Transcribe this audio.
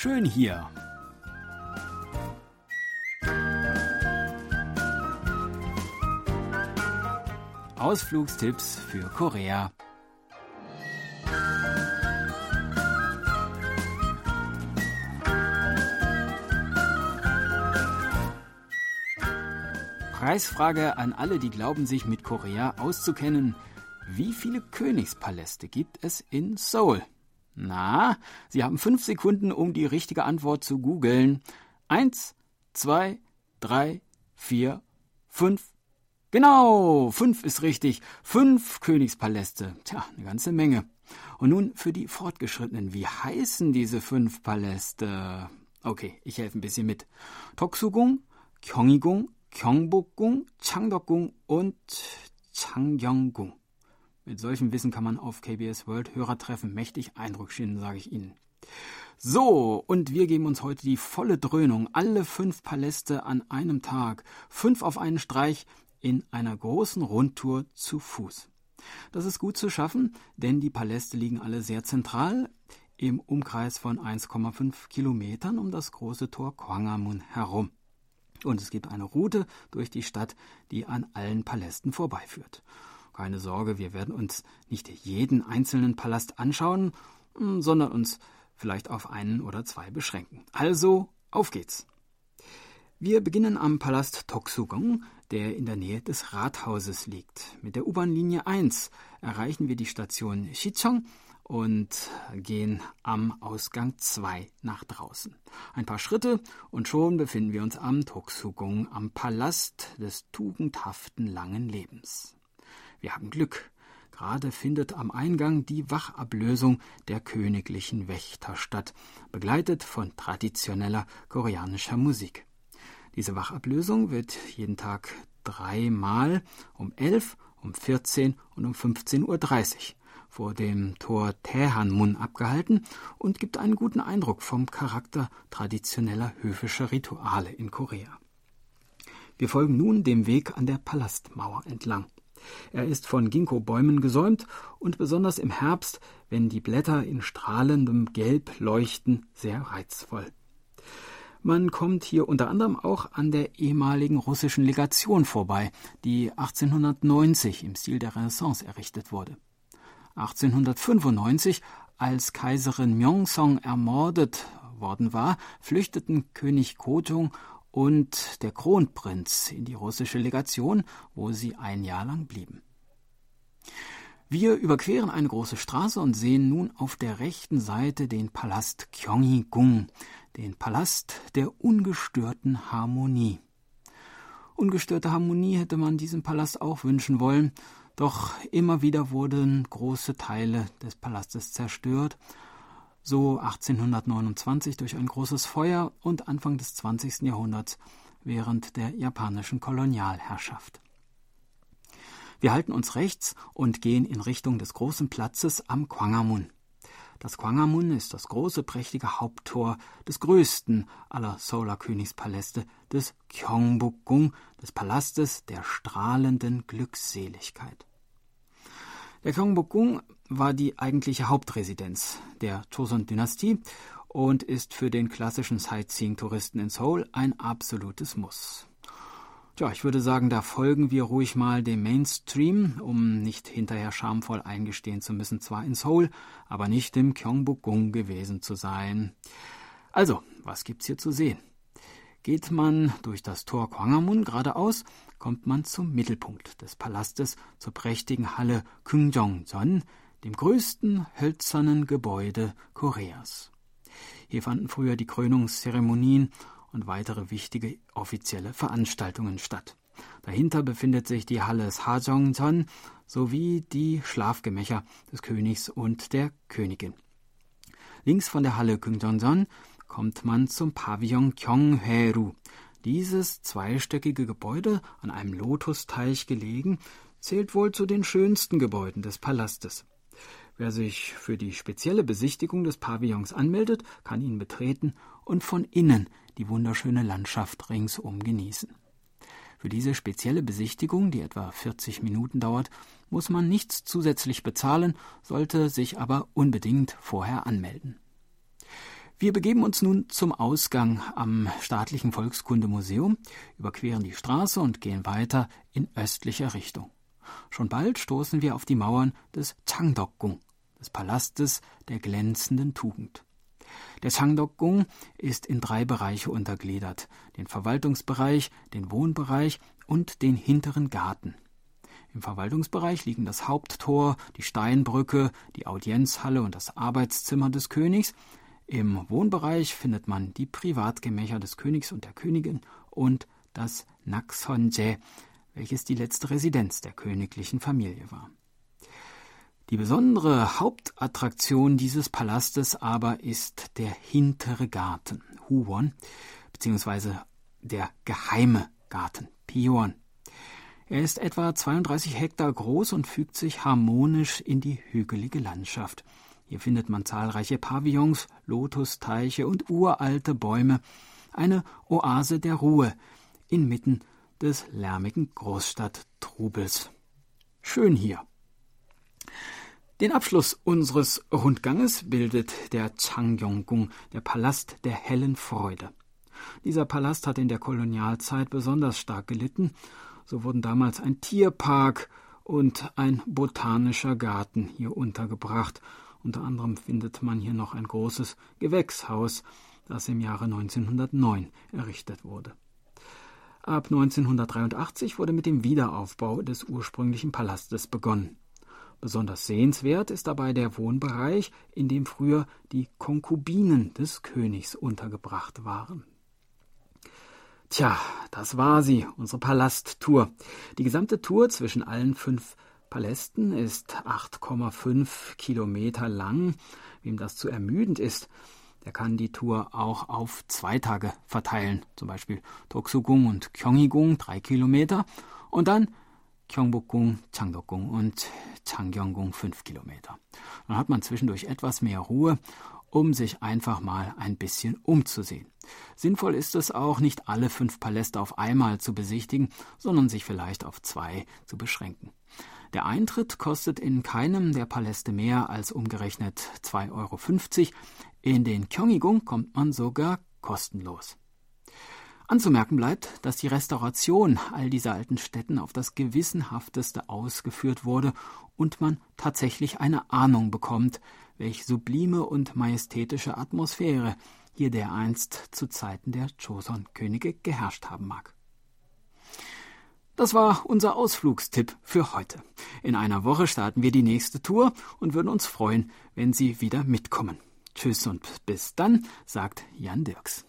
schön hier. Ausflugstipps für Korea. Preisfrage an alle, die glauben, sich mit Korea auszukennen. Wie viele Königspaläste gibt es in Seoul? Na, Sie haben fünf Sekunden, um die richtige Antwort zu googeln. Eins, zwei, drei, vier, fünf. Genau, fünf ist richtig. Fünf Königspaläste. Tja, eine ganze Menge. Und nun für die Fortgeschrittenen. Wie heißen diese fünf Paläste? Okay, ich helfe ein bisschen mit. Toksugung, Gyeonggigung, Gyeongbokgung, Changdeokgung und Changgyeonggung. Mit solchem Wissen kann man auf KBS World Hörertreffen mächtig Eindruck schinden, sage ich Ihnen. So, und wir geben uns heute die volle Dröhnung. Alle fünf Paläste an einem Tag. Fünf auf einen Streich in einer großen Rundtour zu Fuß. Das ist gut zu schaffen, denn die Paläste liegen alle sehr zentral im Umkreis von 1,5 Kilometern um das große Tor Kwangamun herum. Und es gibt eine Route durch die Stadt, die an allen Palästen vorbeiführt. Keine Sorge, wir werden uns nicht jeden einzelnen Palast anschauen, hm, sondern uns vielleicht auf einen oder zwei beschränken. Also, auf geht's. Wir beginnen am Palast Toksugong, der in der Nähe des Rathauses liegt. Mit der U-Bahn-Linie 1 erreichen wir die Station Shichong und gehen am Ausgang 2 nach draußen. Ein paar Schritte und schon befinden wir uns am Toksugong, am Palast des tugendhaften langen Lebens. Wir haben Glück. Gerade findet am Eingang die Wachablösung der königlichen Wächter statt, begleitet von traditioneller koreanischer Musik. Diese Wachablösung wird jeden Tag dreimal um 11, um 14 und um 15.30 Uhr vor dem Tor Taehanmun abgehalten und gibt einen guten Eindruck vom Charakter traditioneller höfischer Rituale in Korea. Wir folgen nun dem Weg an der Palastmauer entlang. Er ist von Ginkgo-Bäumen gesäumt und besonders im Herbst, wenn die Blätter in strahlendem Gelb leuchten, sehr reizvoll. Man kommt hier unter anderem auch an der ehemaligen russischen Legation vorbei, die 1890 im Stil der Renaissance errichtet wurde. 1895, als Kaiserin Myeongsong ermordet worden war, flüchteten König Kojong und der Kronprinz in die russische Legation, wo sie ein Jahr lang blieben. Wir überqueren eine große Straße und sehen nun auf der rechten Seite den Palast Gyeonggi-gung, den Palast der ungestörten Harmonie. Ungestörte Harmonie hätte man diesem Palast auch wünschen wollen, doch immer wieder wurden große Teile des Palastes zerstört, so 1829 durch ein großes Feuer und Anfang des 20. Jahrhunderts während der japanischen Kolonialherrschaft. Wir halten uns rechts und gehen in Richtung des großen Platzes am Kwangamun. Das Kwangamun ist das große, prächtige Haupttor des größten aller Solar-Königspaläste, des Gyeongbokgung, des Palastes der strahlenden Glückseligkeit. Der Gyeongbokgung war die eigentliche Hauptresidenz der Joseon-Dynastie und ist für den klassischen Sightseeing-Touristen in Seoul ein absolutes Muss. Tja, ich würde sagen, da folgen wir ruhig mal dem Mainstream, um nicht hinterher schamvoll eingestehen zu müssen, zwar in Seoul, aber nicht im Gyeongbokgung gewesen zu sein. Also, was gibt's hier zu sehen? Geht man durch das Tor Kwangamun geradeaus, kommt man zum Mittelpunkt des Palastes, zur prächtigen Halle Kyungjongjeon, dem größten hölzernen Gebäude Koreas. Hier fanden früher die Krönungszeremonien und weitere wichtige offizielle Veranstaltungen statt. Dahinter befindet sich die Halle Hajongjeon sowie die Schlafgemächer des Königs und der Königin. Links von der Halle Kyungjeon kommt man zum Pavillon Gyeonghwaeru. Dieses zweistöckige Gebäude, an einem Lotusteich gelegen, zählt wohl zu den schönsten Gebäuden des Palastes. Wer sich für die spezielle Besichtigung des Pavillons anmeldet, kann ihn betreten und von innen die wunderschöne Landschaft ringsum genießen. Für diese spezielle Besichtigung, die etwa 40 Minuten dauert, muss man nichts zusätzlich bezahlen, sollte sich aber unbedingt vorher anmelden. Wir begeben uns nun zum Ausgang am Staatlichen Volkskundemuseum, überqueren die Straße und gehen weiter in östlicher Richtung. Schon bald stoßen wir auf die Mauern des Changdokgung, des Palastes der glänzenden Tugend. Der Changdokgung ist in drei Bereiche untergliedert: den Verwaltungsbereich, den Wohnbereich und den hinteren Garten. Im Verwaltungsbereich liegen das Haupttor, die Steinbrücke, die Audienzhalle und das Arbeitszimmer des Königs. Im Wohnbereich findet man die Privatgemächer des Königs und der Königin und das Naxonje, welches die letzte Residenz der königlichen Familie war. Die besondere Hauptattraktion dieses Palastes aber ist der hintere Garten, Huwon, beziehungsweise der geheime Garten, Pion. Er ist etwa 32 Hektar groß und fügt sich harmonisch in die hügelige Landschaft. Hier findet man zahlreiche Pavillons, Lotusteiche und uralte Bäume, eine Oase der Ruhe inmitten des lärmigen Großstadttrubels. Schön hier. Den Abschluss unseres Rundganges bildet der Changyonggung, der Palast der hellen Freude. Dieser Palast hat in der Kolonialzeit besonders stark gelitten. So wurden damals ein Tierpark und ein botanischer Garten hier untergebracht. Unter anderem findet man hier noch ein großes Gewächshaus, das im Jahre 1909 errichtet wurde. Ab 1983 wurde mit dem Wiederaufbau des ursprünglichen Palastes begonnen. Besonders sehenswert ist dabei der Wohnbereich, in dem früher die Konkubinen des Königs untergebracht waren. Tja, das war sie, unsere Palasttour. Die gesamte Tour zwischen allen fünf Palästen ist 8,5 Kilometer lang. Wem das zu ermüdend ist, der kann die Tour auch auf zwei Tage verteilen. Zum Beispiel Toksugung und Gyeonggi-gung drei Kilometer und dann Gyeongbokgung, Changdokgung und Changgyeonggung fünf Kilometer. Dann hat man zwischendurch etwas mehr Ruhe, um sich einfach mal ein bisschen umzusehen. Sinnvoll ist es auch, nicht alle fünf Paläste auf einmal zu besichtigen, sondern sich vielleicht auf zwei zu beschränken. Der Eintritt kostet in keinem der Paläste mehr als umgerechnet 2,50 Euro. In den Gyeonggi-gung kommt man sogar kostenlos. Anzumerken bleibt, dass die Restauration all dieser alten Städten auf das gewissenhafteste ausgeführt wurde und man tatsächlich eine Ahnung bekommt, welch sublime und majestätische Atmosphäre hier dereinst zu Zeiten der Joseon-Könige geherrscht haben mag. Das war unser Ausflugstipp für heute. In einer Woche starten wir die nächste Tour und würden uns freuen, wenn Sie wieder mitkommen. Tschüss und bis dann, sagt Jan Dirks.